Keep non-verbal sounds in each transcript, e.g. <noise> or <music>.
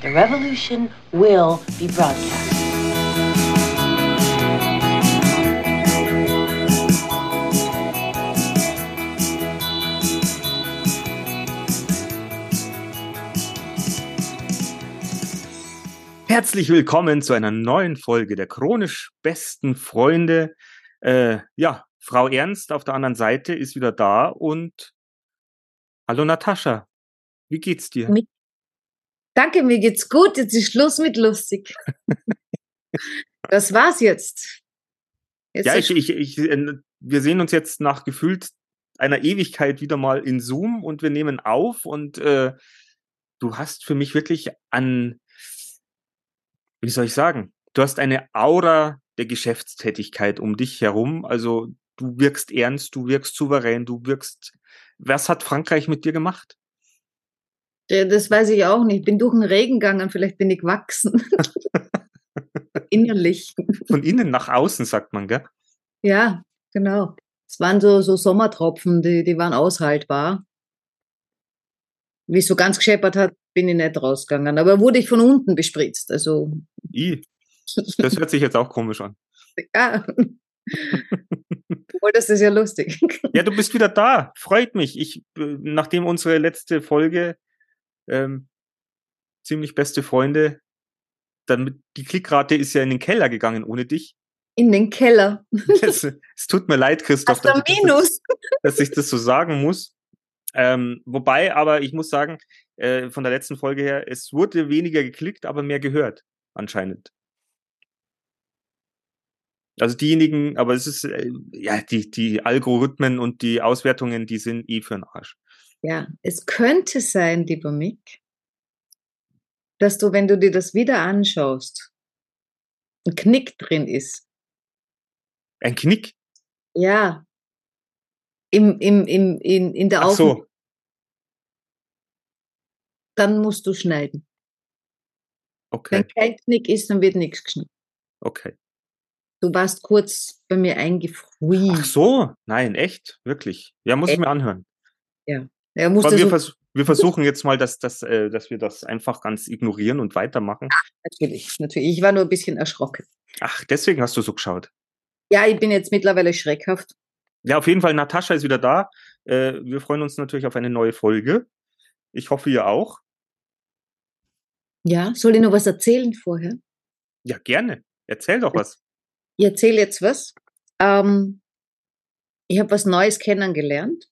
The revolution will be broadcast. Herzlich willkommen zu einer neuen Folge der chronisch besten Freunde. Äh, ja, Frau Ernst auf der anderen Seite ist wieder da und hallo Natascha, wie geht's dir? Mit Danke, mir geht's gut. Jetzt ist Schluss mit lustig. <laughs> das war's jetzt. jetzt ja, ich, ich, ich, äh, wir sehen uns jetzt nach gefühlt einer Ewigkeit wieder mal in Zoom und wir nehmen auf und äh, du hast für mich wirklich an wie soll ich sagen, du hast eine Aura der Geschäftstätigkeit um dich herum. Also du wirkst ernst, du wirkst souverän, du wirkst. Was hat Frankreich mit dir gemacht? Das weiß ich auch nicht. Ich bin durch den Regen gegangen, vielleicht bin ich gewachsen. <laughs> Innerlich. Von innen nach außen, sagt man, gell? Ja, genau. Es waren so, so Sommertropfen, die, die waren aushaltbar. Wie es so ganz gescheppert hat, bin ich nicht rausgegangen. Aber wurde ich von unten bespritzt. Also. I. Das hört sich jetzt auch komisch an. Ja. Obwohl, das ist ja lustig. Ja, du bist wieder da. Freut mich. Ich, äh, nachdem unsere letzte Folge ähm, ziemlich beste Freunde, dann die Klickrate ist ja in den Keller gegangen ohne dich. In den Keller. <laughs> Es, es tut mir leid, Christoph, dass, Minus. <laughs> dass ich das so sagen muss. Ähm, wobei, aber ich muss sagen, äh, von der letzten Folge her, es wurde weniger geklickt, aber mehr gehört, anscheinend. Also diejenigen, aber es ist, äh, ja, die, die Algorithmen und die Auswertungen, die sind eh für den Arsch. Ja, es könnte sein, lieber Mick, dass du, wenn du dir das wieder anschaust, ein Knick drin ist. Ein Knick? Ja. Im, im, im, in, in der Ach so dann musst du schneiden. Okay. Wenn kein Knick ist, dann wird nichts geschnitten. Okay. Du warst kurz bei mir eingefroren. Ach so, nein, echt, wirklich. Ja, muss echt? ich mir anhören. Ja. Ja muss Aber wir, so vers wir versuchen jetzt mal, dass, dass, äh, dass wir das einfach ganz ignorieren und weitermachen. Ach, natürlich, natürlich. Ich war nur ein bisschen erschrocken. Ach, deswegen hast du so geschaut. Ja, ich bin jetzt mittlerweile schreckhaft. Ja, auf jeden Fall, Natascha ist wieder da. Äh, wir freuen uns natürlich auf eine neue Folge. Ich hoffe, ihr auch. Ja, soll ich noch was erzählen vorher? Ja, gerne. Erzähl doch was. Ich erzähle jetzt was. Ähm, ich habe was Neues kennengelernt.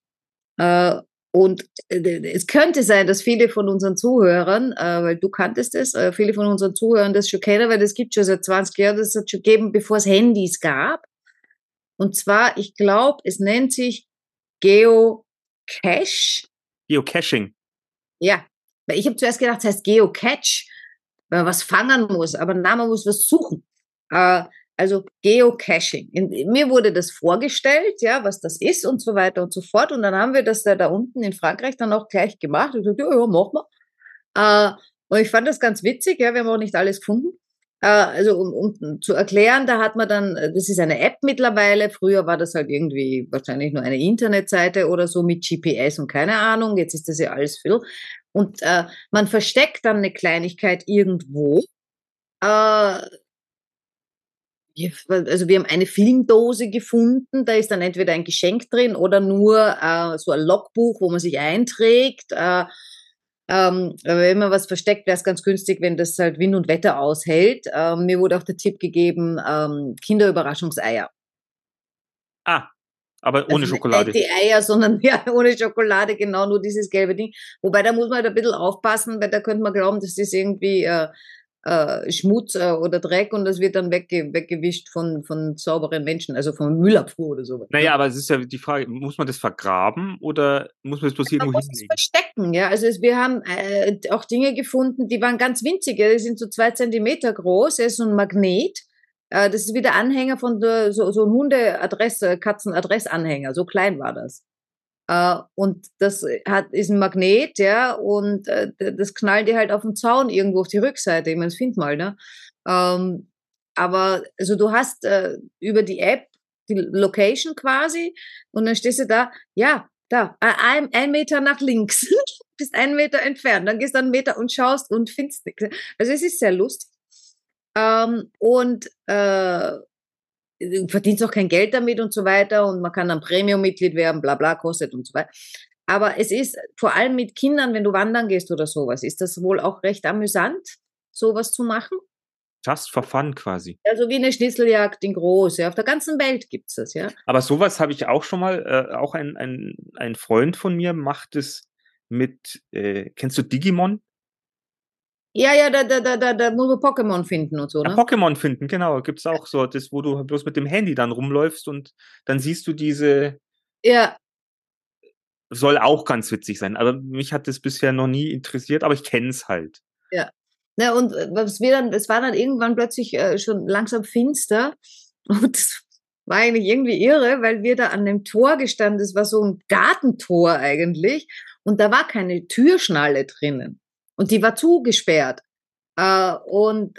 Äh, und äh, es könnte sein, dass viele von unseren Zuhörern, äh, weil du kanntest es, äh, viele von unseren Zuhörern das schon kennen, weil das gibt schon seit 20 Jahren, das hat schon gegeben, bevor es Handys gab. Und zwar, ich glaube, es nennt sich Geocache. Geocaching. Ja, weil ich habe zuerst gedacht, es heißt Geocache, wenn man was fangen muss, aber nein, man muss was suchen. Äh, also Geocaching. In, mir wurde das vorgestellt, ja, was das ist und so weiter und so fort. Und dann haben wir das da, da unten in Frankreich dann auch gleich gemacht. Ich dachte, ja, ja, machen wir. Äh, und ich fand das ganz witzig, ja, wir haben auch nicht alles gefunden. Äh, also um, um zu erklären, da hat man dann, das ist eine App mittlerweile. Früher war das halt irgendwie wahrscheinlich nur eine Internetseite oder so mit GPS und keine Ahnung. Jetzt ist das ja alles viel. Und äh, man versteckt dann eine Kleinigkeit irgendwo. Äh, also wir haben eine Filmdose gefunden, da ist dann entweder ein Geschenk drin oder nur äh, so ein Logbuch, wo man sich einträgt. Äh, ähm, wenn man was versteckt, wäre es ganz günstig, wenn das halt Wind und Wetter aushält. Ähm, mir wurde auch der Tipp gegeben, ähm, Kinderüberraschungseier. Ah, aber ohne also Schokolade. Nicht die Eier, sondern <laughs> ja, ohne Schokolade, genau, nur dieses gelbe Ding. Wobei da muss man halt ein bisschen aufpassen, weil da könnte man glauben, das ist irgendwie äh, äh, Schmutz äh, oder Dreck und das wird dann wegge weggewischt von, von sauberen Menschen, also vom Müllabfuhr oder sowas. Naja, aber es ist ja die Frage, muss man das vergraben oder muss man das bloß irgendwo man muss Es verstecken, ja. Also es, wir haben äh, auch Dinge gefunden, die waren ganz winzig, ja. die sind so zwei Zentimeter groß, er ist so ein Magnet äh, das ist wie der Anhänger von der, so, so ein Hundeadresse, Katzenadressanhänger. So klein war das. Uh, und das hat, ist ein Magnet, ja, und uh, das knallt dir halt auf den Zaun irgendwo auf die Rückseite. Ich meine, das find mal, ne? Um, ähm, aber, also du hast uh, über die App die Location quasi und dann stehst du da, ja, da, ein, ein Meter nach links. <laughs> bist einen Meter entfernt, dann gehst du einen Meter und schaust und findest nichts. Also es ist sehr lustig. Ähm, und äh, du verdienst auch kein Geld damit und so weiter und man kann dann Premium-Mitglied werden, bla bla, kostet und so weiter. Aber es ist vor allem mit Kindern, wenn du wandern gehst oder sowas, ist das wohl auch recht amüsant, sowas zu machen. Just for fun quasi. Also wie eine Schnitzeljagd in groß. Ja. Auf der ganzen Welt gibt's das, ja. Aber sowas habe ich auch schon mal, äh, auch ein, ein, ein Freund von mir macht es mit, äh, kennst du Digimon? Ja, ja, da, da, da, da, da muss man Pokémon finden und so, ne? Ja, Pokémon finden, genau. Gibt's auch so, das, wo du bloß mit dem Handy dann rumläufst und dann siehst du diese. Ja. Soll auch ganz witzig sein. Aber mich hat das bisher noch nie interessiert, aber ich kenn's halt. Ja. Na, und äh, was wir dann, es war dann irgendwann plötzlich äh, schon langsam finster. <laughs> Und das war eigentlich irgendwie irre, weil wir da an dem Tor gestanden, das war so ein Gartentor eigentlich. Und da war keine Türschnalle drinnen. Und die war zugesperrt. Äh, und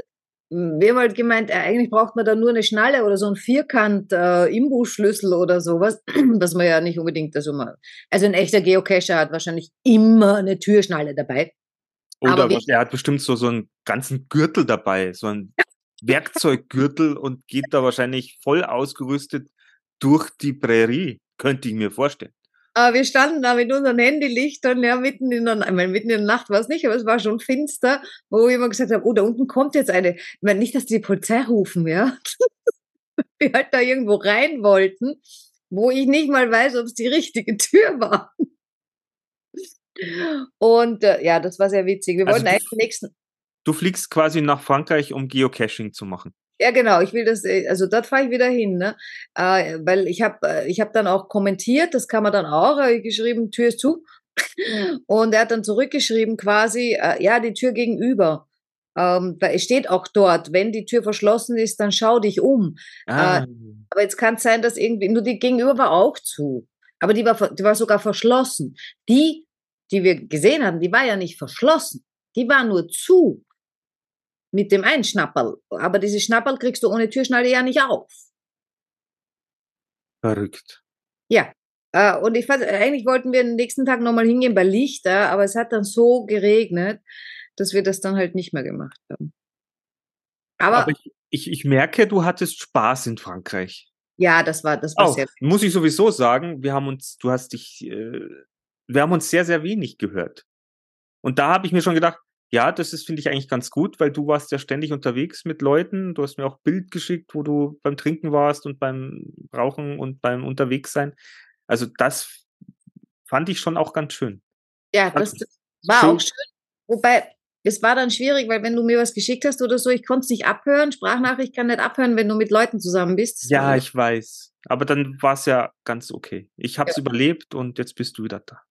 wir haben halt gemeint, äh, eigentlich braucht man da nur eine Schnalle oder so ein Vierkant äh, Imbusschlüssel oder sowas, <clears throat> dass man ja nicht unbedingt, also, man, also ein echter Geocacher hat wahrscheinlich immer eine Türschnalle dabei. Oder was, er hat bestimmt so, so einen ganzen Gürtel dabei, so ein Werkzeuggürtel und geht da wahrscheinlich voll ausgerüstet durch die Prärie, könnte ich mir vorstellen. Aber wir standen da mit unseren Handylichtern, ja, mitten in der, ich meine, mitten in der Nacht war es nicht, aber es war schon finster, wo jemand gesagt hat, oh, da unten kommt jetzt eine, ich meine, nicht, dass die Polizei rufen, ja. <laughs> wir halt da irgendwo rein wollten, wo ich nicht mal weiß, ob es die richtige Tür war. Und äh, ja, das war sehr witzig. Wir also wollten eigentlich nächsten. Du fliegst quasi nach Frankreich, um Geocaching zu machen. Ja, genau. Ich will das, äh, also dort fahre ich wieder hin, ne? Äh, weil ich habe, äh, ich habe dann auch kommentiert, das kann man dann auch, äh, geschrieben, Tür ist zu. <laughs> Und er hat dann zurückgeschrieben, quasi, äh, ja, die Tür gegenüber. Ähm, da steht auch dort, wenn die Tür verschlossen ist, dann schau dich um. Ah. Äh, aber jetzt kann es sein, dass irgendwie, nur die gegenüber war auch zu. Aber die war, die war sogar verschlossen. Die die wir gesehen hatten, die war ja nicht verschlossen. Die war nur zu mit dem Einschnapperl. Aber diese Schnapperl kriegst du ohne Türschnalle ja nicht auf. Verrückt. Ja. Äh, und ich fand, eigentlich wollten wir den nächsten Tag nochmal hingehen bei Lichter, aber es hat dann so geregnet, dass wir das dann halt nicht mehr gemacht haben. Aber, aber ich, ich, ich merke, du hattest Spaß in Frankreich. Ja, das war, das war oh, sehr. Muss ich sowieso sagen, wir haben uns, du hast dich äh, wir haben uns sehr, sehr wenig gehört. Und da habe ich mir schon gedacht, ja, das ist, finde ich, eigentlich ganz gut, weil du warst ja ständig unterwegs mit Leuten. Du hast mir auch Bild geschickt, wo du beim Trinken warst und beim Rauchen und beim Unterwegssein. Also das fand ich schon auch ganz schön. Ja, das, das war schön. auch schön. Wobei, es war dann schwierig, weil wenn du mir was geschickt hast oder so, ich konnte es nicht abhören. Sprachnachricht kann nicht abhören, wenn du mit Leuten zusammen bist. Ja, ich weiß. Aber dann war es ja ganz okay. Ich habe es ja. überlebt und jetzt bist du wieder da.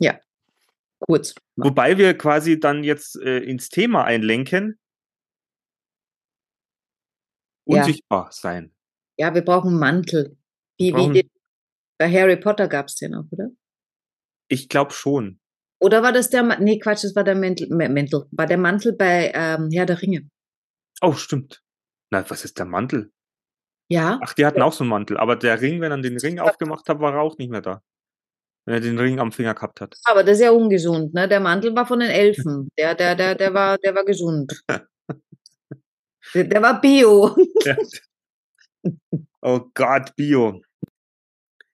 Ja, kurz. Wobei wir quasi dann jetzt äh, ins Thema einlenken. Unsichtbar ja. sein. Ja, wir brauchen Mantel. Wie, brauchen... wie den, bei Harry Potter gab es den auch, oder? Ich glaube schon. Oder war das der, nee, Quatsch, das war der Mantel, Mantel war der Mantel bei ähm, Herr der Ringe. Oh, stimmt. Na, was ist der Mantel? Ja. Ach, die hatten ja. auch so einen Mantel, aber der Ring, wenn er den Ring aufgemacht hat, war er auch nicht mehr da wenn er den Ring am Finger gehabt hat. Aber das ist ja ungesund, ne? Der Mantel war von den Elfen. Der, der, der, der war, der war gesund. der, der war Bio. oh Gott, Bio.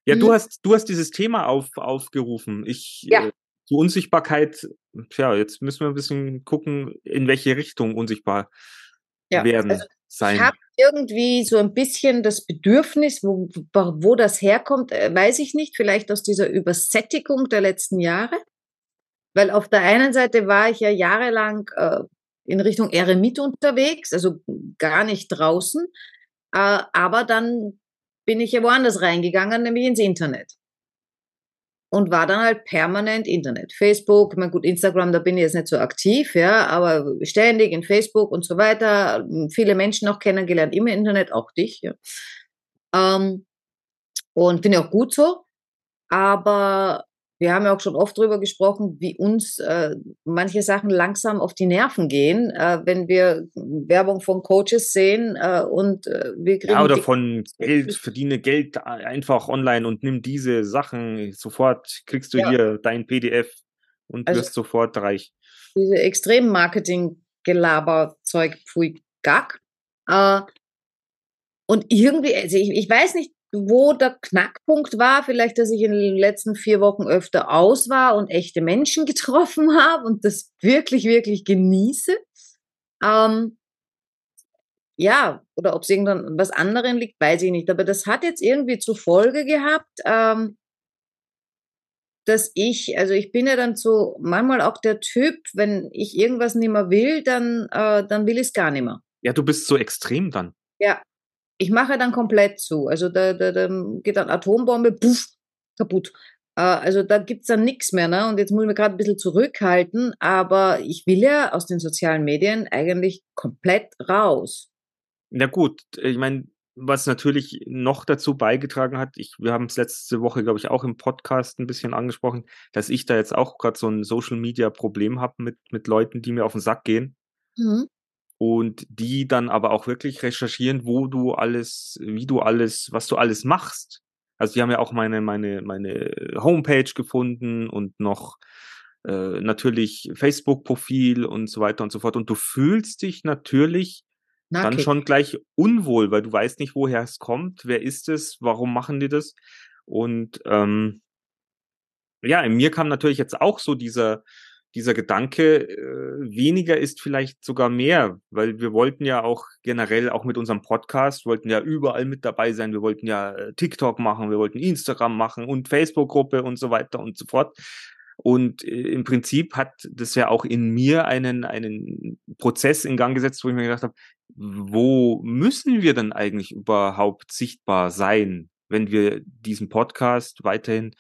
Ja, du mhm. hast, du hast dieses Thema auf, aufgerufen. Ich, ja. äh, die Unsichtbarkeit, tja, jetzt müssen wir ein bisschen gucken, in welche Richtung unsichtbar ja. werden also, sein. Ich habe irgendwie so ein bisschen das Bedürfnis, wo, wo das herkommt, äh, weiß ich nicht, vielleicht aus dieser Übersättigung der letzten Jahre. Weil auf der einen Seite war ich ja jahrelang äh, in Richtung Eremit unterwegs, also gar nicht draußen, äh, aber dann bin ich ja woanders reingegangen, nämlich ins Internet und war dann halt permanent Internet. Facebook, ich meine, gut, Instagram, da bin ich jetzt nicht so aktiv, ja, aber ständig in Facebook und so weiter. Viele Menschen auch kennengelernt im Internet, auch dich, ja. Ähm, und finde ich auch gut so. Aber wir haben ja auch schon oft darüber gesprochen, wie uns äh, manche Sachen langsam auf die Nerven gehen, äh, wenn wir Werbung von Coaches sehen äh, und äh, wir kriegen. Ja, oder von Geld, verdiene Geld einfach online und nimm diese Sachen. Sofort kriegst du ja. hier dein PDF. und also, wirst sofort reich. Diese Extrem-Marketing-Gelaber-Zeug, pfui, gack. Äh, und irgendwie, also ich, ich weiß nicht, wo der Knackpunkt war, vielleicht, dass ich in den letzten vier Wochen öfter aus war und echte Menschen <laughs> getroffen habe und das wirklich, wirklich genieße. Ähm, ja, oder ob es irgendwann was anderem liegt, weiß ich nicht. Aber das hat jetzt irgendwie zur Folge gehabt, ähm, dass ich, also ich bin ja dann so manchmal auch der Typ, wenn ich irgendwas nicht mehr will, dann, äh, dann will ich es gar nicht mehr. Ja, du bist so extrem dann. Ja, ich mache dann komplett zu. Also da, da, da geht dann Atombombe, puff, kaputt. Äh, also da gibt's dann nichts mehr. Ne? Und jetzt muss ich mich gerade ein bisschen zurückhalten, aber ich will ja aus den sozialen Medien eigentlich komplett raus. Na gut, ich meine, was natürlich noch dazu beigetragen hat, ich, wir haben es letzte Woche, glaube ich, auch im Podcast ein bisschen angesprochen, dass ich da jetzt auch gerade so ein Social Media Problem habe mit, mit Leuten, die mir auf den Sack gehen. Mhm und die dann aber auch wirklich recherchieren, wo du alles, wie du alles, was du alles machst. Also die haben ja auch meine, meine, meine Homepage gefunden und noch äh, natürlich Facebook-Profil und so weiter und so fort. Und du fühlst dich natürlich Nackig. dann schon gleich unwohl, weil du weißt nicht, woher es kommt, wer ist es, warum machen die das? Und ähm, ja, in mir kam natürlich jetzt auch so dieser, dieser Gedanke, äh, weniger ist vielleicht sogar mehr, weil wir wollten ja auch generell, auch mit unserem Podcast, wollten ja überall mit dabei sein. Wir wollten ja äh, TikTok machen, wir wollten Instagram machen und Facebook-Gruppe und so weiter und so fort. Und äh, im Prinzip hat das ja auch in mir einen, einen Prozess in Gang gesetzt, wo ich mir gedacht habe, wo müssen wir denn eigentlich überhaupt sichtbar sein, wenn wir diesen Podcast weiterhin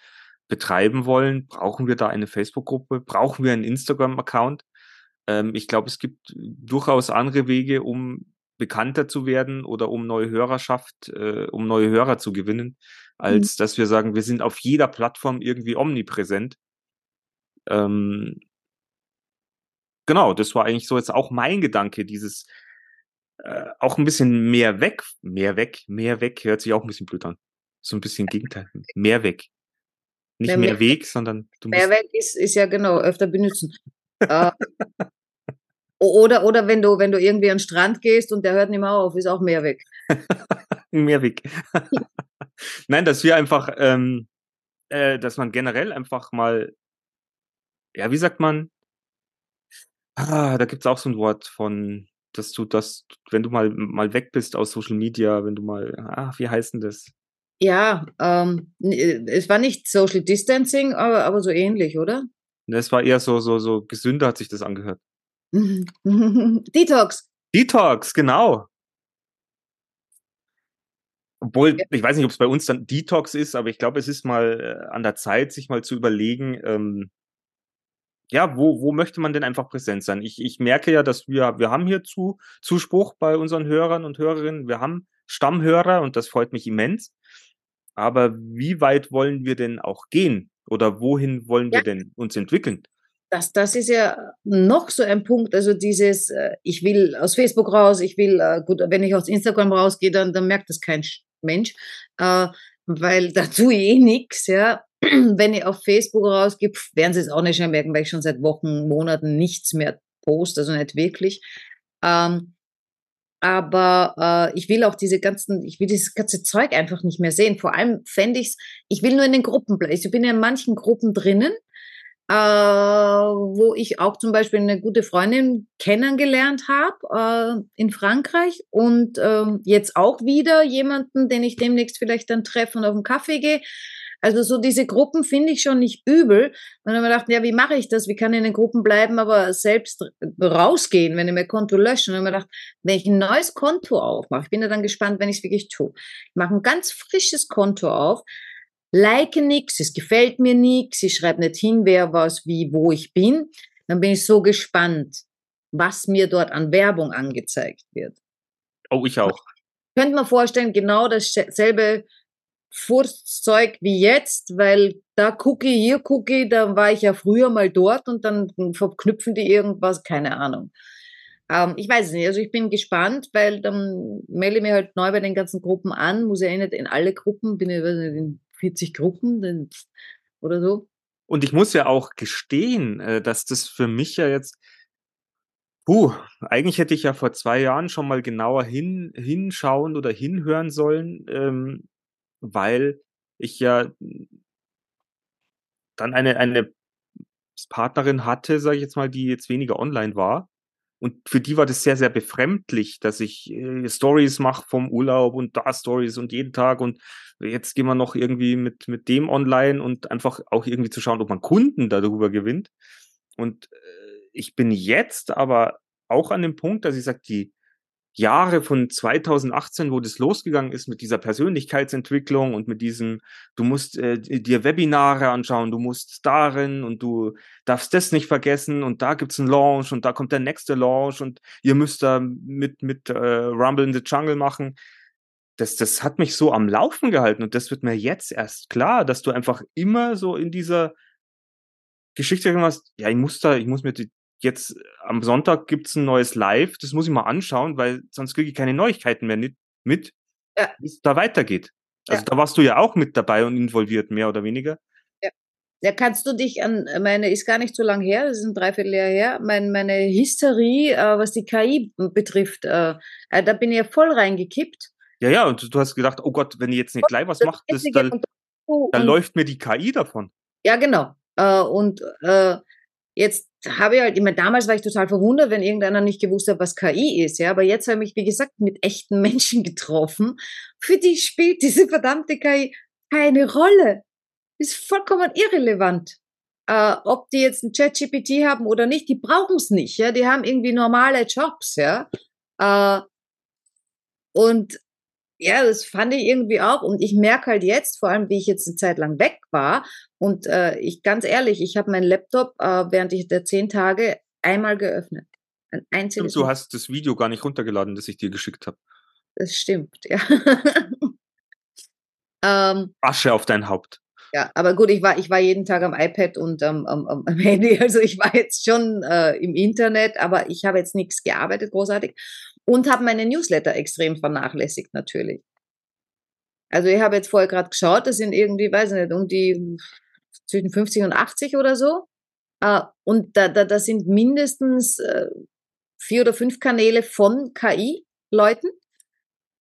betreiben wollen, brauchen wir da eine Facebook-Gruppe, brauchen wir einen Instagram-Account. Ähm, ich glaube, es gibt durchaus andere Wege, um bekannter zu werden oder um neue Hörerschaft, äh, um neue Hörer zu gewinnen, als mhm. dass wir sagen, wir sind auf jeder Plattform irgendwie omnipräsent. Ähm, genau, das war eigentlich so jetzt auch mein Gedanke, dieses äh, auch ein bisschen mehr weg, mehr weg, mehr weg, hört sich auch ein bisschen blöd an. So ein bisschen Gegenteil, mehr weg. Nicht mehr, mehr Weg, sondern du musst. Mehrweg ist, ist ja genau, öfter benutzen. <laughs> äh, oder, oder wenn du, wenn du irgendwie an den Strand gehst und der hört nicht mehr auf, ist auch Mehrweg. <laughs> Mehrweg. <laughs> Nein, dass wir einfach, ähm, äh, dass man generell einfach mal, ja, wie sagt man? Ah, da gibt's auch so ein Wort von, dass du das, wenn du mal, mal weg bist aus Social Media, wenn du mal, ah, wie heißt denn das? Ja, ähm, äh, es war nicht Social Distancing, aber, aber so ähnlich, oder? Ne, es war eher so, so, so gesünder hat sich das angehört. <laughs> Detox. Detox, genau. Obwohl, ich weiß nicht, ob es bei uns dann Detox ist, aber ich glaube, es ist mal äh, an der Zeit, sich mal zu überlegen, ähm, ja, wo, wo möchte man denn einfach präsent sein? Ich, ich merke ja, dass wir, wir haben hier zu, Zuspruch bei unseren Hörern und Hörerinnen. Wir haben Stammhörer und das freut mich immens. Aber wie weit wollen wir denn auch gehen? Oder wohin wollen wir ja. denn uns entwickeln? Das, das ist ja noch so ein Punkt, also dieses, äh, ich will aus Facebook raus, ich will, äh, gut, wenn ich aus Instagram rausgehe, dann, dann merkt das kein Mensch, äh, weil da tue ich eh nichts, ja. <clears throat> Wenn ich auf Facebook rausgehe, werden sie es auch nicht schon merken, weil ich schon seit Wochen, Monaten nichts mehr poste, also nicht wirklich. Ähm, aber äh, ich will auch diese ganzen, ich will dieses ganze Zeug einfach nicht mehr sehen. Vor allem fände ich es, ich will nur in den Gruppen bleiben. Ich bin ja in manchen Gruppen drinnen, äh, wo ich auch zum Beispiel eine gute Freundin kennengelernt habe äh, in Frankreich und äh, jetzt auch wieder jemanden, den ich demnächst vielleicht dann treffe und auf einen Kaffee gehe. Also so diese Gruppen finde ich schon nicht übel. Und dann haben wir gedacht, ja, wie mache ich das? Wie kann ich in den Gruppen bleiben, aber selbst rausgehen, wenn ich mein Konto lösche? Und dann haben wir gedacht, wenn ich ein neues Konto aufmache, ich bin ja dann gespannt, wenn ich es wirklich tue. Ich mache ein ganz frisches Konto auf, like nichts, es gefällt mir nichts, ich schreibe nicht hin, wer was, wie, wo ich bin. Dann bin ich so gespannt, was mir dort an Werbung angezeigt wird. Oh, ich auch. Könnte man vorstellen, genau dasselbe Furchtzeug wie jetzt, weil da Cookie, hier Cookie, da war ich ja früher mal dort und dann verknüpfen die irgendwas, keine Ahnung. Ähm, ich weiß es nicht, also ich bin gespannt, weil dann melde ich mich halt neu bei den ganzen Gruppen an, muss ja eh nicht in alle Gruppen, bin ja in 40 Gruppen oder so. Und ich muss ja auch gestehen, äh, dass das für mich ja jetzt, puh, eigentlich hätte ich ja vor zwei Jahren schon mal genauer hin, hinschauen oder hinhören sollen, ähm, weil ich ja dann eine, eine Partnerin hatte, sage ich jetzt mal, die jetzt weniger online war. Und für die war das sehr, sehr befremdlich, dass ich äh, Stories mache vom Urlaub und da Stories und jeden Tag und jetzt gehen wir noch irgendwie mit, mit dem online und einfach auch irgendwie zu schauen, ob man Kunden darüber gewinnt. Und äh, ich bin jetzt aber auch an dem Punkt, dass ich sage, die, Jahre von 2018, wo das losgegangen ist mit dieser Persönlichkeitsentwicklung und mit diesem, du musst äh, dir Webinare anschauen, du musst darin und du darfst das nicht vergessen und da gibt's einen Launch und da kommt der nächste Launch und ihr müsst da mit, mit äh, Rumble in the Jungle machen. Das, das hat mich so am Laufen gehalten und das wird mir jetzt erst klar, dass du einfach immer so in dieser Geschichte hast, ja, ich muss da, ich muss mir die, jetzt am Sonntag gibt's ein neues Live, das muss ich mal anschauen, weil sonst kriege ich keine Neuigkeiten mehr mit, ja. wie es da weitergeht. Also ja. da warst du ja auch mit dabei und involviert, mehr oder weniger. Ja. Ja, kannst du dich an meine, ist gar nicht so lang her, das ist ein Dreivierteljahr her, mein, meine Hysterie, äh, was die KI betrifft, äh, äh, da bin ich ja voll reingekippt. Ja, ja, und du hast gedacht, oh Gott, wenn ich jetzt nicht gleich was mache, dann, dann läuft mir die KI davon. Ja, genau. Äh, und äh, Jetzt habe ich halt immer, damals war ich total verwundert, wenn irgendeiner nicht gewusst hat, was KI ist, ja. Aber jetzt habe ich mich, wie gesagt, mit echten Menschen getroffen. Für die spielt diese verdammte KI keine Rolle. Ist vollkommen irrelevant. Äh, ob die jetzt ein Chat-GPT haben oder nicht, die brauchen es nicht, ja. Die haben irgendwie normale Jobs, ja. Äh, und ja, das fand ich irgendwie auch. Und ich merke halt jetzt, vor allem wie ich jetzt eine Zeit lang weg war, und äh, ich ganz ehrlich, ich habe meinen Laptop äh, während ich der zehn Tage einmal geöffnet. Ein einziges. Und du hast das Video gar nicht runtergeladen, das ich dir geschickt habe. Das stimmt, ja. <laughs> ähm, Asche auf dein Haupt. Ja, aber gut, ich war, ich war jeden Tag am iPad und am, am, am <laughs> Handy. Also ich war jetzt schon äh, im Internet, aber ich habe jetzt nichts gearbeitet, großartig und habe meine Newsletter extrem vernachlässigt natürlich. Also ich habe jetzt vorher gerade geschaut, das sind irgendwie, weiß ich nicht, um die zwischen 50 und 80 oder so. Äh, und da, da, da sind mindestens äh, vier oder fünf Kanäle von KI-Leuten,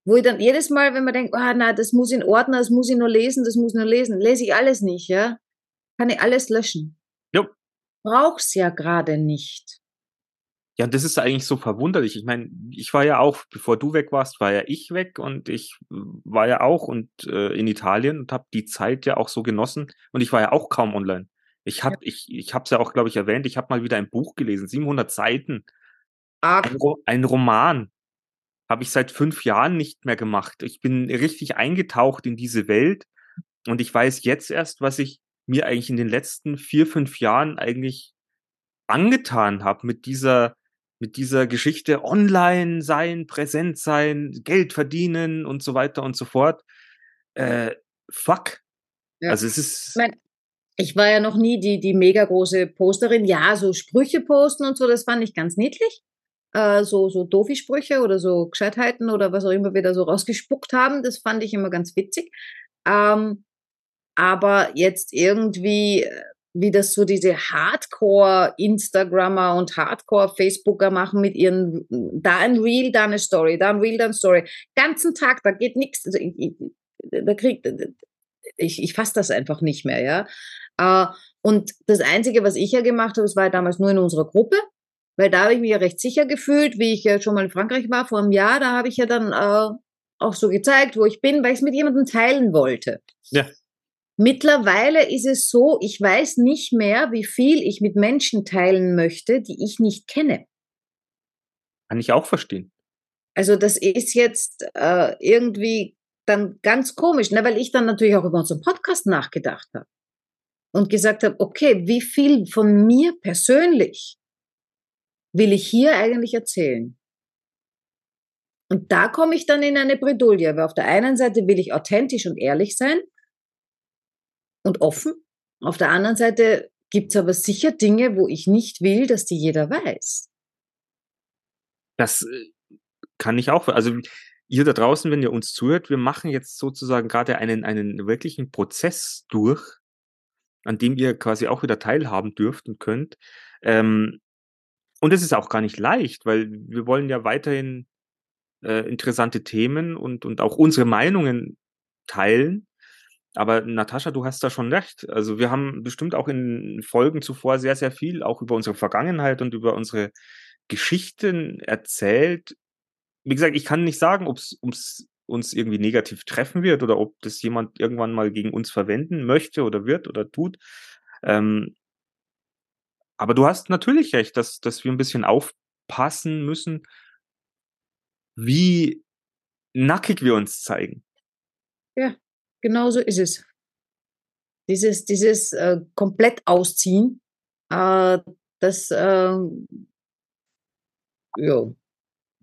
wo ich dann jedes Mal, wenn man denkt, ah, na, das muss in Ordner, das muss ich nur lesen, das muss ich nur lesen, lese ich alles nicht, ja, kann ich alles löschen. Jo. Brauch's ja gerade nicht. Ja, das ist eigentlich so verwunderlich. Ich meine, ich war ja auch, bevor du weg warst, war ja ich weg und ich war ja auch und äh, in Italien und habe die Zeit ja auch so genossen und ich war ja auch kaum online. Ich hab, ja. ich, ich habe es ja auch, glaube ich, erwähnt. Ich habe mal wieder ein Buch gelesen, 700 Seiten, ein, ein Roman. Habe ich seit fünf Jahren nicht mehr gemacht. Ich bin richtig eingetaucht in diese Welt und ich weiß jetzt erst, was ich mir eigentlich in den letzten vier, fünf Jahren eigentlich angetan habe mit dieser mit dieser Geschichte online sein, präsent sein, Geld verdienen und so weiter und so fort. Äh, fuck. Ja. Also es ist. Ich, mein, ich war ja noch nie die, die mega große Posterin. Ja, so Sprüche posten und so, das fand ich ganz niedlich. Äh, so, so Dofi-Sprüche oder so Gescheitheiten oder was auch immer wir da so rausgespuckt haben, das fand ich immer ganz witzig. Ähm, aber jetzt irgendwie äh, wie das so diese Hardcore-Instagrammer und Hardcore-Facebooker machen mit ihren, da ein Reel, da eine Story, da ein Reel, da eine Story. Ganzen Tag, da geht nichts, also da kriegt, ich, ich fasse das einfach nicht mehr, ja. Äh, und das Einzige, was ich ja gemacht habe, das war ja damals nur in unserer Gruppe, weil da habe ich mich ja recht sicher gefühlt, wie ich ja schon mal in Frankreich war vor einem Jahr, da habe ich ja dann äh, auch so gezeigt, wo ich bin, weil ich es mit jemandem teilen wollte. Ja. Mittlerweile ist es so, ich weiß nicht mehr, wie viel ich mit Menschen teilen möchte, die ich nicht kenne. Kann ich auch verstehen. Also das ist jetzt äh, irgendwie dann ganz komisch, ne? weil ich dann natürlich auch über unseren Podcast nachgedacht habe und gesagt habe, okay, wie viel von mir persönlich will ich hier eigentlich erzählen? Und da komme ich dann in eine Bredouille, weil auf der einen Seite will ich authentisch und ehrlich sein und offen. Auf der anderen Seite gibt es aber sicher Dinge, wo ich nicht will, dass die jeder weiß. Das äh, kann ich auch. Also ihr da draußen, wenn ihr uns zuhört, wir machen jetzt sozusagen gerade einen, einen wirklichen Prozess durch, an dem ihr quasi auch wieder teilhaben dürft und könnt. Ähm, und es ist auch gar nicht leicht, weil wir wollen ja weiterhin äh, interessante Themen und, und auch unsere Meinungen teilen. Aber Natascha, du hast da schon recht. Also wir haben bestimmt auch in Folgen zuvor sehr, sehr viel auch über unsere Vergangenheit und über unsere Geschichten erzählt. Wie gesagt, ich kann nicht sagen, ob es uns irgendwie negativ treffen wird oder ob das jemand irgendwann mal gegen uns verwenden möchte oder wird oder tut. Ähm, aber du hast natürlich recht, dass, dass wir ein bisschen aufpassen müssen, wie nackig wir uns zeigen. Ja, genau so ist es. Dieses, dieses äh, komplett ausziehen, äh, das äh, jo,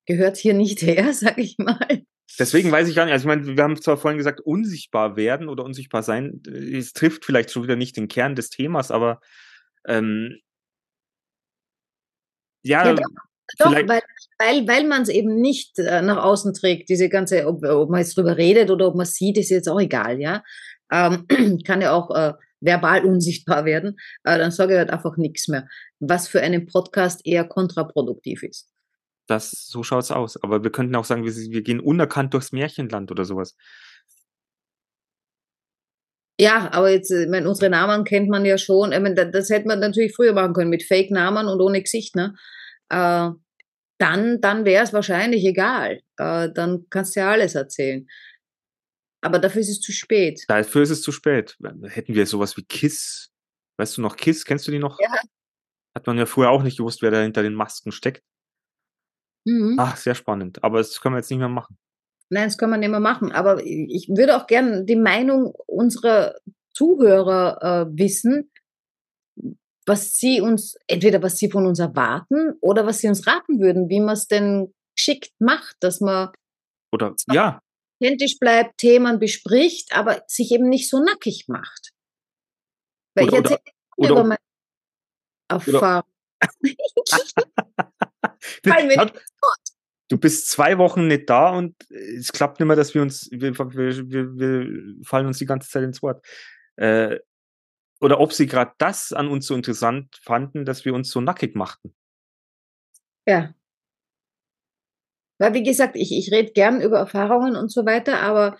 gehört hier nicht <laughs> her, sag ich mal. Deswegen weiß ich gar nicht, also ich meine, wir haben zwar vorhin gesagt, unsichtbar werden oder unsichtbar sein, es trifft vielleicht schon wieder nicht den Kern des Themas, aber ähm, ja, ja doch, weil, weil, weil man es eben nicht äh, nach außen trägt, diese ganze, ob, ob, man jetzt drüber redet oder ob man sieht, ist jetzt auch egal, ja. Ähm, <clears throat> kann ja auch äh, verbal unsichtbar werden, äh, dann sage ich halt einfach nichts mehr, was für einen Podcast eher kontraproduktiv ist. Das, so schaut's aus. Aber wir könnten auch sagen, wir, wir gehen unerkannt durchs Märchenland oder sowas. Ja, aber jetzt, ich meine, unsere Namen kennt man ja schon. Ich meine, das hätte man natürlich früher machen können mit Fake-Namen und ohne Gesicht, ne? Äh, dann, dann wäre es wahrscheinlich egal. Äh, dann kannst du ja alles erzählen. Aber dafür ist es zu spät. Dafür ist es zu spät. Hätten wir sowas wie Kiss. Weißt du noch Kiss? Kennst du die noch? Ja. Hat man ja früher auch nicht gewusst, wer da hinter den Masken steckt. Mhm. Ach, sehr spannend. Aber das können wir jetzt nicht mehr machen. Nein, das können wir nicht mehr machen. Aber ich würde auch gerne die Meinung unserer Zuhörer äh, wissen, was sie uns, entweder was sie von uns erwarten oder was sie uns raten würden, wie man es denn geschickt macht, dass man oder ja authentisch bleibt, Themen bespricht, aber sich eben nicht so nackig macht. Weil oder, ich erzähle oder, über meine Erfahrung. <laughs> du bist zwei Wochen nicht da und es klappt nicht mehr, dass wir uns, wir, wir, wir, fallen uns die ganze Zeit ins Wort. Äh, oder ob sie gerade das an uns so interessant fanden, dass wir uns so nackig machten. Ja. Weil, wie gesagt, ich, ich rede gern über Erfahrungen und so weiter, aber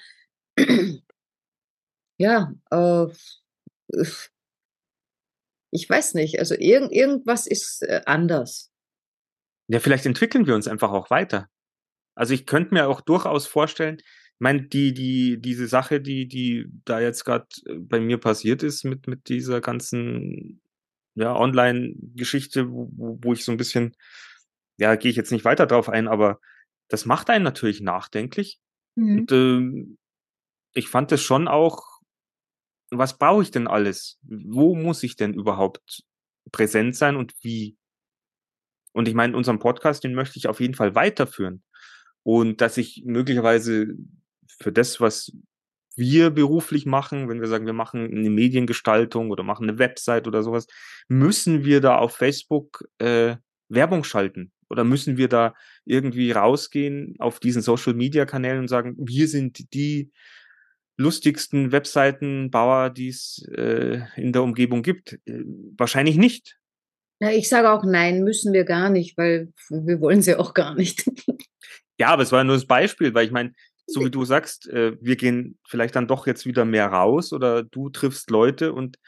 <clears throat> ja, äh, ich weiß nicht, also irgend, irgendwas ist äh, anders. Ja, vielleicht entwickeln wir uns einfach auch weiter. Also ich könnte mir auch durchaus vorstellen, ich meine, die, die, diese Sache, die, die da jetzt gerade äh, bei mir passiert ist mit, mit dieser ganzen ja, Online-Geschichte, wo, wo ich so ein bisschen, ja, gehe ich jetzt nicht weiter drauf ein, aber das macht einen natürlich nachdenklich. Mhm. Und äh, ich fand es schon auch, was brauche ich denn alles? Wo muss ich denn überhaupt präsent sein und wie? Und ich meine, unseren Podcast, den möchte ich auf jeden Fall weiterführen. Und dass ich möglicherweise für das, was wir beruflich machen, wenn wir sagen, wir machen eine Mediengestaltung oder machen eine Website oder sowas, müssen wir da auf Facebook äh, Werbung schalten? Oder müssen wir da irgendwie rausgehen auf diesen Social Media Kanälen und sagen, wir sind die lustigsten Webseitenbauer, die es äh, in der Umgebung gibt? Äh, wahrscheinlich nicht. Ja, ich sage auch nein, müssen wir gar nicht, weil wir wollen sie auch gar nicht. ja, aber es war nur das Beispiel, weil ich meine, so wie du sagst, äh, wir gehen vielleicht dann doch jetzt wieder mehr raus oder du triffst Leute und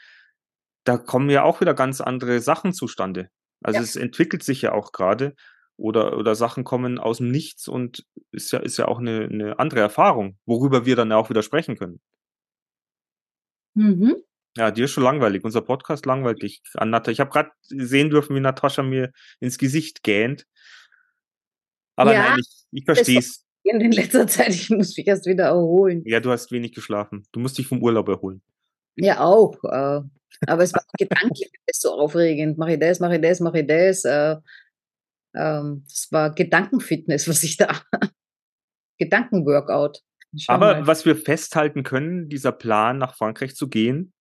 da kommen ja auch wieder ganz andere Sachen zustande. Also ja. es entwickelt sich ja auch gerade oder, oder Sachen kommen aus dem Nichts und ist ja, ist ja auch eine, eine andere Erfahrung, worüber wir dann auch wieder sprechen können. Mhm. Ja, dir ist schon langweilig. Unser Podcast langweilt dich, Annata. Ich habe gerade sehen dürfen, wie Natascha mir ins Gesicht gähnt. Aber ja, nein, ich, ich verstehe es. In letzter Zeit, ich muss mich erst wieder erholen. Ja, du hast wenig geschlafen. Du musst dich vom Urlaub erholen. Ja, auch. Äh, aber es war gedanklich <laughs> so aufregend. Mache ich das, mache ich das, mache ich das. Äh, ähm, das war Gedankenfitness, was ich da. <laughs> Gedankenworkout. Aber mal. was wir festhalten können, dieser Plan, nach Frankreich zu gehen,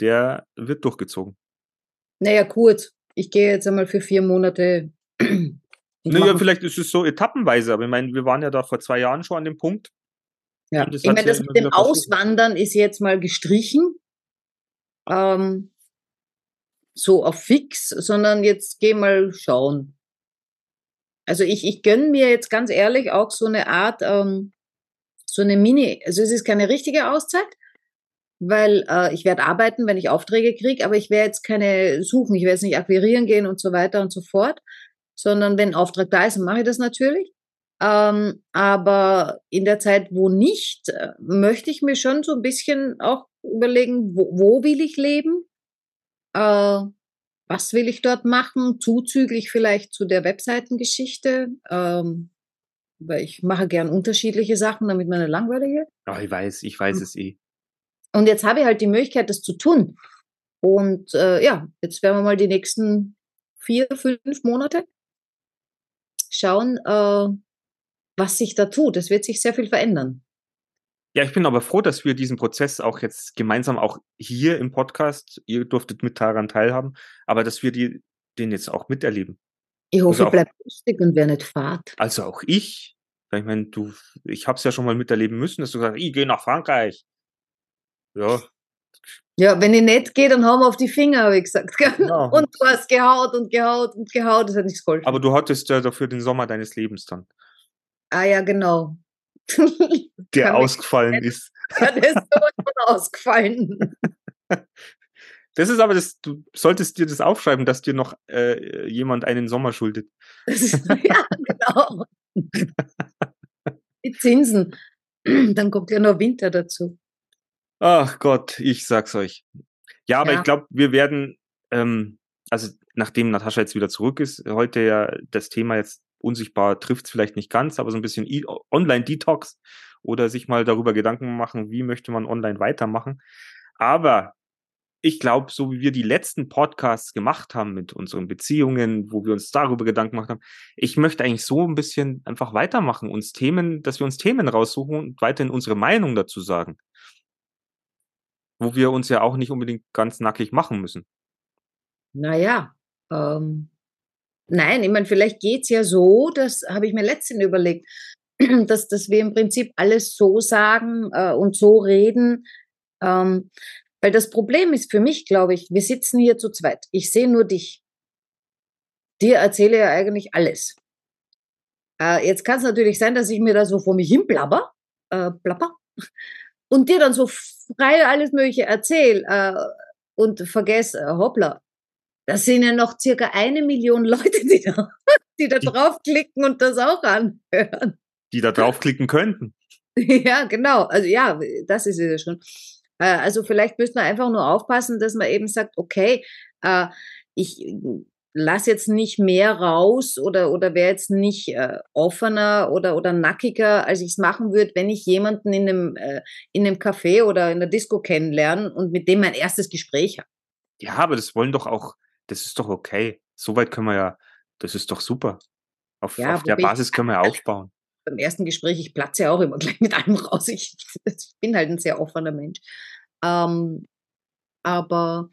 der wird durchgezogen. Naja, kurz. Ich gehe jetzt einmal für vier Monate. <clears throat> naja, vielleicht ist es so etappenweise, aber ich meine, wir waren ja da vor zwei Jahren schon an dem Punkt. Ja, ich meine, das mit dem Auswandern ist jetzt mal gestrichen. Ähm, so auf fix, sondern jetzt geh mal schauen. Also ich, ich gönne mir jetzt ganz ehrlich auch so eine Art, ähm, so eine Mini, also es ist keine richtige Auszeit, weil äh, ich werde arbeiten, wenn ich Aufträge kriege, aber ich werde jetzt keine suchen, ich werde jetzt nicht akquirieren gehen und so weiter und so fort, sondern wenn ein Auftrag da ist, dann mache ich das natürlich. Ähm, aber in der Zeit, wo nicht, äh, möchte ich mir schon so ein bisschen auch überlegen, wo, wo will ich leben? Äh, was will ich dort machen? Zuzüglich vielleicht zu der Webseitengeschichte. Ähm, weil ich mache gern unterschiedliche Sachen, damit man eine langweilige. Ach, ich weiß, ich weiß hm. es eh. Und jetzt habe ich halt die Möglichkeit, das zu tun. Und äh, ja, jetzt werden wir mal die nächsten vier, fünf Monate schauen, äh, was sich da tut. Es wird sich sehr viel verändern. Ja, ich bin aber froh, dass wir diesen Prozess auch jetzt gemeinsam auch hier im Podcast, ihr durftet mit daran teilhaben, aber dass wir die, den jetzt auch miterleben. Ich hoffe, also bleibt lustig und wer nicht fahrt. Also auch ich. Ich meine, du, ich habe es ja schon mal miterleben müssen, dass du sagst, ich gehe nach Frankreich. Ja. Ja, wenn ich nicht gehe, dann hauen wir auf die Finger, habe ich gesagt. Genau. Und du hast gehaut und gehaut und gehaut, das hat nichts geholfen. Aber du hattest ja dafür den Sommer deines Lebens dann. Ah ja, genau. <laughs> Der ausgefallen ist. Ja, der ist so <laughs> ausgefallen. <laughs> Das ist aber das, du solltest dir das aufschreiben, dass dir noch äh, jemand einen Sommer schuldet. Ja, genau. Die Zinsen. Dann kommt ja noch Winter dazu. Ach Gott, ich sag's euch. Ja, aber ja. ich glaube, wir werden, ähm, also nachdem Natascha jetzt wieder zurück ist, heute ja das Thema jetzt unsichtbar trifft es vielleicht nicht ganz, aber so ein bisschen Online-Detox oder sich mal darüber Gedanken machen, wie möchte man online weitermachen. Aber ich glaube, so wie wir die letzten Podcasts gemacht haben mit unseren Beziehungen, wo wir uns darüber Gedanken gemacht haben, ich möchte eigentlich so ein bisschen einfach weitermachen, uns Themen, dass wir uns Themen raussuchen und weiterhin unsere Meinung dazu sagen. Wo wir uns ja auch nicht unbedingt ganz nackig machen müssen. Naja, ähm, nein, ich meine, vielleicht geht's ja so, das habe ich mir letztens überlegt, <clears throat> dass, dass wir im Prinzip alles so sagen äh, und so reden, ähm, weil das Problem ist für mich, glaube ich, wir sitzen hier zu zweit. Ich sehe nur dich. Dir erzähle ja eigentlich alles. Äh, jetzt kann es natürlich sein, dass ich mir da so vor mich hin blabber, äh, plapper, und dir dann so frei alles Mögliche erzähle äh, und vergesse, äh, hoppla, das sind ja noch circa eine Million <laughs> Leute, die da, die da draufklicken und das auch anhören. Die da draufklicken könnten. <laughs> Ja, genau. Also ja, das ist es ja schon. Äh, also vielleicht müssen wir einfach nur aufpassen, dass man eben sagt, okay, äh, ich lass jetzt nicht mehr raus oder, oder wäre jetzt nicht äh, offener oder, oder nackiger, als ich es machen würde, wenn ich jemanden in einem, äh, in einem Café oder in der Disco kennenlerne und mit dem mein erstes Gespräch habe. Ja, aber das wollen doch auch, das ist doch okay. Soweit können wir ja, das ist doch super. Auf, ja, auf der Basis können wir ja aufbauen. Beim ersten Gespräch, ich platze ja auch immer <laughs> gleich mit allem raus. Ich, <laughs> ich bin halt ein sehr offener Mensch. Ähm, aber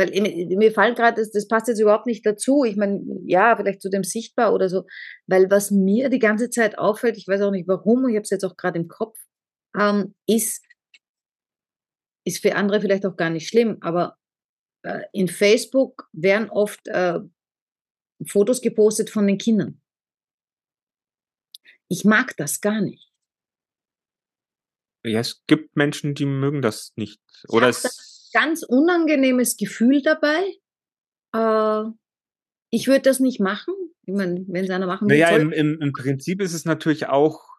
weil mir fallen gerade, das, das passt jetzt überhaupt nicht dazu. Ich meine, ja, vielleicht zu dem Sichtbar oder so, weil was mir die ganze Zeit auffällt, ich weiß auch nicht warum, ich habe es jetzt auch gerade im Kopf, ähm, ist, ist für andere vielleicht auch gar nicht schlimm, aber äh, in Facebook werden oft äh, Fotos gepostet von den Kindern. Ich mag das gar nicht. Ja, es gibt Menschen, die mögen das nicht. Oder ich es ganz unangenehmes Gefühl dabei. Äh, ich würde das nicht machen. Ich meine, wenn es einer machen will. Naja, im, im, im Prinzip ist es natürlich auch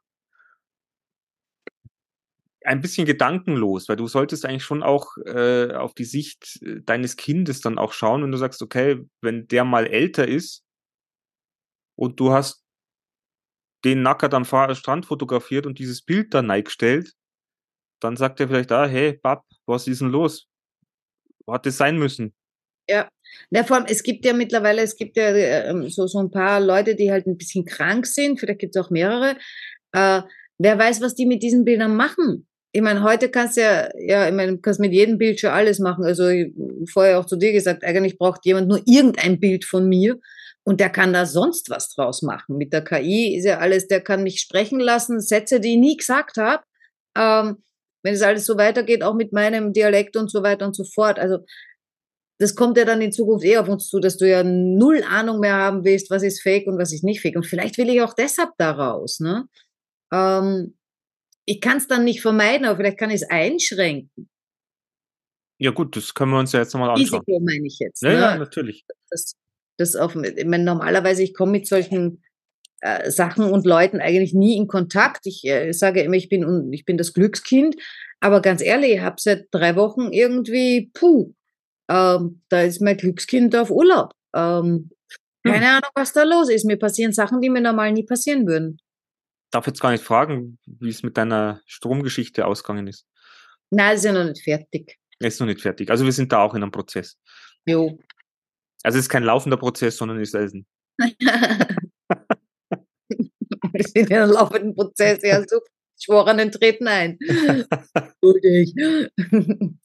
ein bisschen gedankenlos, weil du solltest eigentlich schon auch äh, auf die Sicht äh, deines Kindes dann auch schauen und du sagst, okay, wenn der mal älter ist und du hast den Nackert am Strand fotografiert und dieses Bild da gestellt, dann sagt er vielleicht, ah, hey, Bab, was ist denn los? Hat das sein müssen? Ja, ja, vor allem, es gibt ja mittlerweile, es gibt ja äh, so, so ein paar Leute, die halt ein bisschen krank sind, vielleicht gibt es auch mehrere. Äh, wer weiß, was die mit diesen Bildern machen? Ich meine, heute kannst du ja, ja, ich meine, kannst mit jedem Bild schon alles machen. Also ich, vorher auch zu dir gesagt, eigentlich braucht jemand nur irgendein Bild von mir und der kann da sonst was draus machen. Mit der KI ist ja alles, der kann mich sprechen lassen, Sätze, die ich nie gesagt habe. Ähm, wenn es alles so weitergeht, auch mit meinem Dialekt und so weiter und so fort. Also das kommt ja dann in Zukunft eh auf uns zu, dass du ja null Ahnung mehr haben willst, was ist fake und was ist nicht fake. Und vielleicht will ich auch deshalb da raus. Ne? Ähm, ich kann es dann nicht vermeiden, aber vielleicht kann ich es einschränken. Ja gut, das können wir uns ja jetzt nochmal anschauen. Risiko meine ich jetzt. Ja, ne? ja, natürlich. Das, das auf, ich meine, normalerweise, ich komme mit solchen äh, Sachen und Leuten eigentlich nie in Kontakt. Ich äh, sage immer, ich bin, ich bin das Glückskind. Aber ganz ehrlich, ich habe seit drei Wochen irgendwie, puh, ähm, da ist mein Glückskind auf Urlaub. Ähm, hm. keine hm. Ahnung, was da los ist. Mir passieren Sachen, die mir normal nie passieren würden. Darf jetzt gar nicht fragen, wie es mit deiner Stromgeschichte ausgegangen ist. Nein, ist ja noch nicht fertig. Ist noch nicht fertig. Also wir sind da auch in einem Prozess. Jo. Also es ist kein laufender Prozess, sondern ist ein. <laughs> wir sind in einem laufenden Prozess, ja <laughs> super. Schworenen treten ein. <laughs>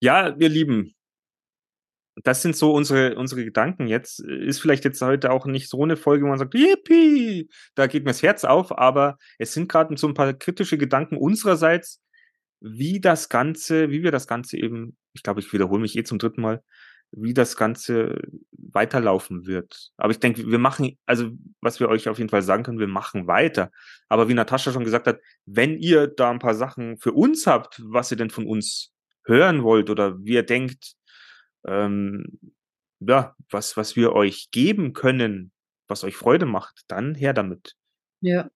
ja, ihr Lieben, das sind so unsere, unsere Gedanken jetzt. Ist vielleicht jetzt heute auch nicht so eine Folge, wo man sagt, yippie, da geht mir das Herz auf, aber es sind gerade so ein paar kritische Gedanken unsererseits, wie das Ganze, wie wir das Ganze eben, ich glaube, ich wiederhole mich eh zum dritten Mal, wie das Ganze weiterlaufen wird. Aber ich denke, wir machen, also was wir euch auf jeden Fall sagen können, wir machen weiter. Aber wie Natascha schon gesagt hat, wenn ihr da ein paar Sachen für uns habt, was ihr denn von uns hören wollt oder wie ihr denkt, ähm, ja, was, was wir euch geben können, was euch Freude macht, dann her damit. Ja.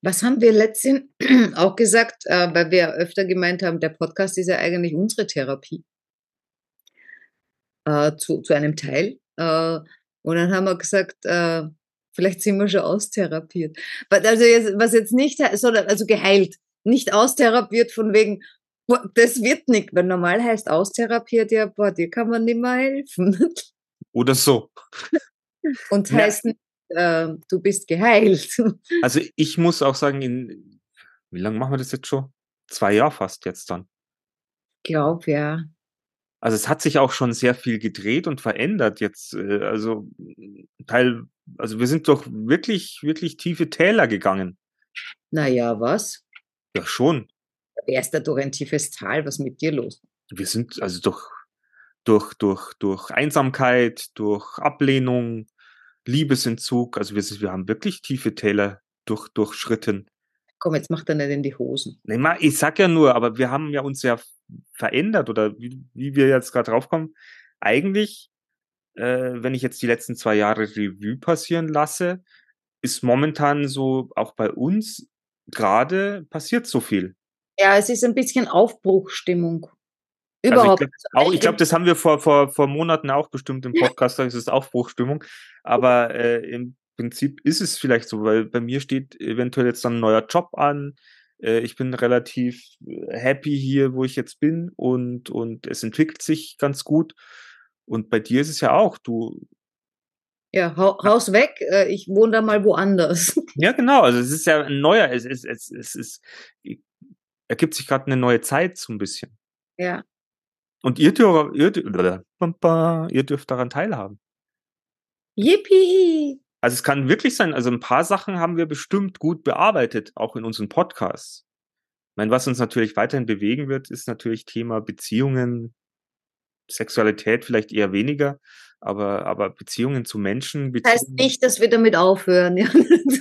Was haben wir letztens <clears throat> auch gesagt, äh, weil wir öfter gemeint haben, der Podcast ist ja eigentlich unsere Therapie. Äh, zu, zu einem Teil. Äh, und dann haben wir gesagt, äh, vielleicht sind wir schon austherapiert. Also jetzt, was jetzt nicht, sondern also geheilt, nicht austherapiert von wegen, boah, das wird nicht, weil normal heißt austherapiert, ja, boah, dir kann man nicht mehr helfen. <laughs> Oder so. Und heißt nicht, äh, du bist geheilt. <laughs> Also ich muss auch sagen, in, wie lange machen wir das jetzt schon? Zwei Jahre fast jetzt dann. Glaub, ja. Also es hat sich auch schon sehr viel gedreht und verändert jetzt. Äh, also Teil, also wir sind doch wirklich, wirklich tiefe Täler gegangen. Naja, was? Ja, schon. Wer ist da durch ein tiefes Tal? Was ist mit dir los? Wir sind also durch, durch, durch, durch Einsamkeit, durch Ablehnung, Liebesentzug. Also wir, wir haben wirklich tiefe Täler durch, durchschritten. Komm, jetzt macht er nicht in die Hosen. Nee, ich sag ja nur, aber wir haben ja uns ja verändert oder wie, wie wir jetzt gerade draufkommen. Eigentlich, äh, wenn ich jetzt die letzten zwei Jahre Revue passieren lasse, ist momentan so auch bei uns gerade passiert so viel. Ja, es ist ein bisschen Aufbruchstimmung. Überhaupt. Also ich glaube, glaub, das haben wir vor, vor, vor Monaten auch bestimmt im Podcast, da ist es Aufbruchstimmung. Aber äh, im Prinzip ist es vielleicht so, weil bei mir steht eventuell jetzt dann ein neuer Job an. Äh, ich bin relativ äh, happy hier, wo ich jetzt bin und, und es entwickelt sich ganz gut. Und bei dir ist es ja auch, du. Ja, Haus weg, äh, ich wohne da mal woanders. <laughs> Ja, genau. Also es ist ja ein neuer, es, es, es, es ist, ergibt sich gerade eine neue Zeit so ein bisschen. Ja. Und ihr, dürft, ihr, ihr dürft daran teilhaben. Yippie! Also es kann wirklich sein, also ein paar Sachen haben wir bestimmt gut bearbeitet, auch in unseren Podcasts. Ich meine, was uns natürlich weiterhin bewegen wird, ist natürlich Thema Beziehungen, Sexualität vielleicht eher weniger, aber, aber Beziehungen zu Menschen. Beziehungen das heißt nicht, dass wir damit aufhören. Ja.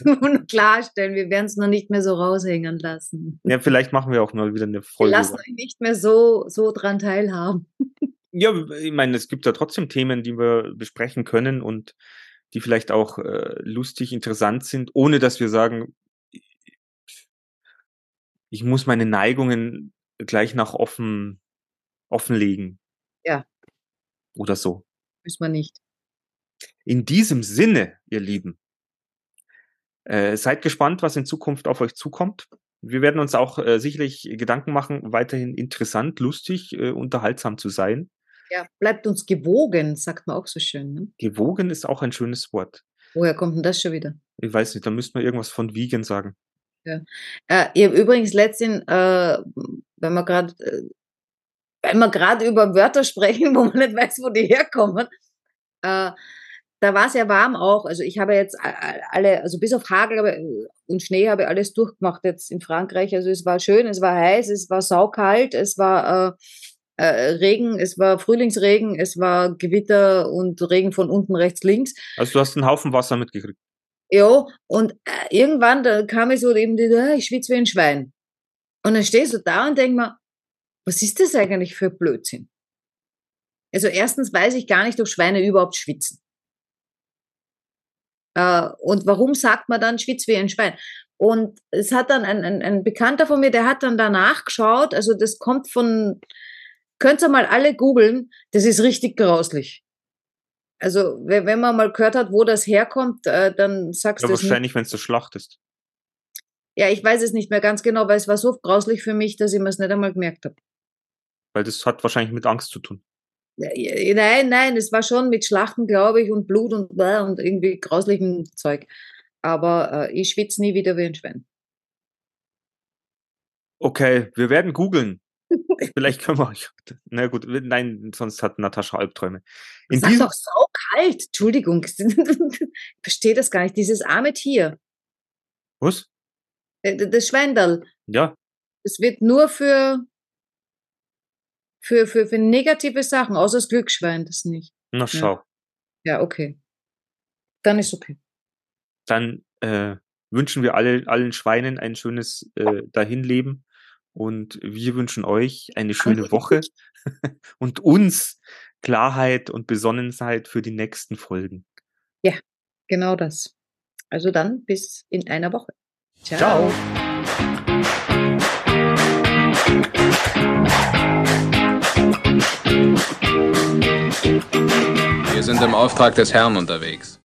nur klarstellen, wir werden es noch nicht mehr so raushängen lassen. Ja, vielleicht machen wir auch mal wieder eine Folge. Wir lassen euch nicht mehr so, so dran teilhaben. Ja, ich meine, es gibt ja trotzdem Themen, die wir besprechen können und die vielleicht auch äh, lustig, interessant sind, ohne dass wir sagen, ich muss meine Neigungen gleich nach offen offenlegen. Ja. Oder so. Müssen wir nicht. In diesem Sinne, ihr Lieben, äh, seid gespannt, was in Zukunft auf euch zukommt. Wir werden uns auch äh, sicherlich Gedanken machen, weiterhin interessant, lustig, äh, unterhaltsam zu sein. Ja, bleibt uns gewogen, sagt man auch so schön. Ne? Gewogen ist auch ein schönes Wort. Woher kommt denn das schon wieder? Ich weiß nicht, da müsste man irgendwas von Wiegen sagen. Ja. Äh, ich habe übrigens letztens, äh, wenn wir gerade äh, wenn wir gerade über Wörter <laughs> sprechen, wo man nicht weiß, wo die herkommen, äh, da war es ja warm auch. Also ich habe jetzt alle, also bis auf Hagel und Schnee habe ich alles durchgemacht jetzt in Frankreich. Also es war schön, es war heiß, es war saukalt, es war, äh, äh, Regen, es war Frühlingsregen, es war Gewitter und Regen von unten rechts links. Also du hast einen Haufen Wasser mitgekriegt. Ja, und äh, irgendwann da kam ich so eben, ah, ich schwitze wie ein Schwein. Und dann stehst du da und denk mal, was ist das eigentlich für Blödsinn? Also erstens weiß ich gar nicht, ob Schweine überhaupt schwitzen. Äh, und warum sagt man dann schwitz wie ein Schwein? Und es hat dann ein, ein, ein Bekannter von mir, der hat dann danach geschaut, also das kommt von, könnt ihr mal alle googeln, das ist richtig grauslich. Also wenn man mal gehört hat, wo das herkommt, äh, dann sagst ja, du es wahrscheinlich, wenn es du schlachtest. Ja, ich weiß es nicht mehr ganz genau, weil es war so grauslich für mich, dass ich mir es nicht einmal gemerkt habe. Weil das hat wahrscheinlich mit Angst zu tun. Nein, nein, es war schon mit Schlachten, glaube ich, und Blut und, und irgendwie grauslichem Zeug. Aber äh, ich schwitze nie wieder wie ein Schwein. Okay, wir werden googeln. <laughs> Vielleicht können wir euch. Na gut, nein, sonst hat Natascha Albträume. In Sag doch sau kalt. Entschuldigung. <laughs> ich verstehe das gar nicht. Dieses arme Tier. Was? Äh, das Schweindal. Ja. Es wird nur für, für, für, für negative Sachen, außer das Glücksschwein, das nicht. Na schau. Ja, ja okay. Dann ist okay. Dann äh, wünschen wir alle, allen Schweinen ein schönes äh, Dahinleben und wir wünschen euch eine schöne Woche <laughs> und uns Klarheit und Besonnenheit für die nächsten Folgen. Ja, genau das. Also dann bis in einer Woche. Ciao. Ciao. Wir sind im Auftrag des Herrn unterwegs.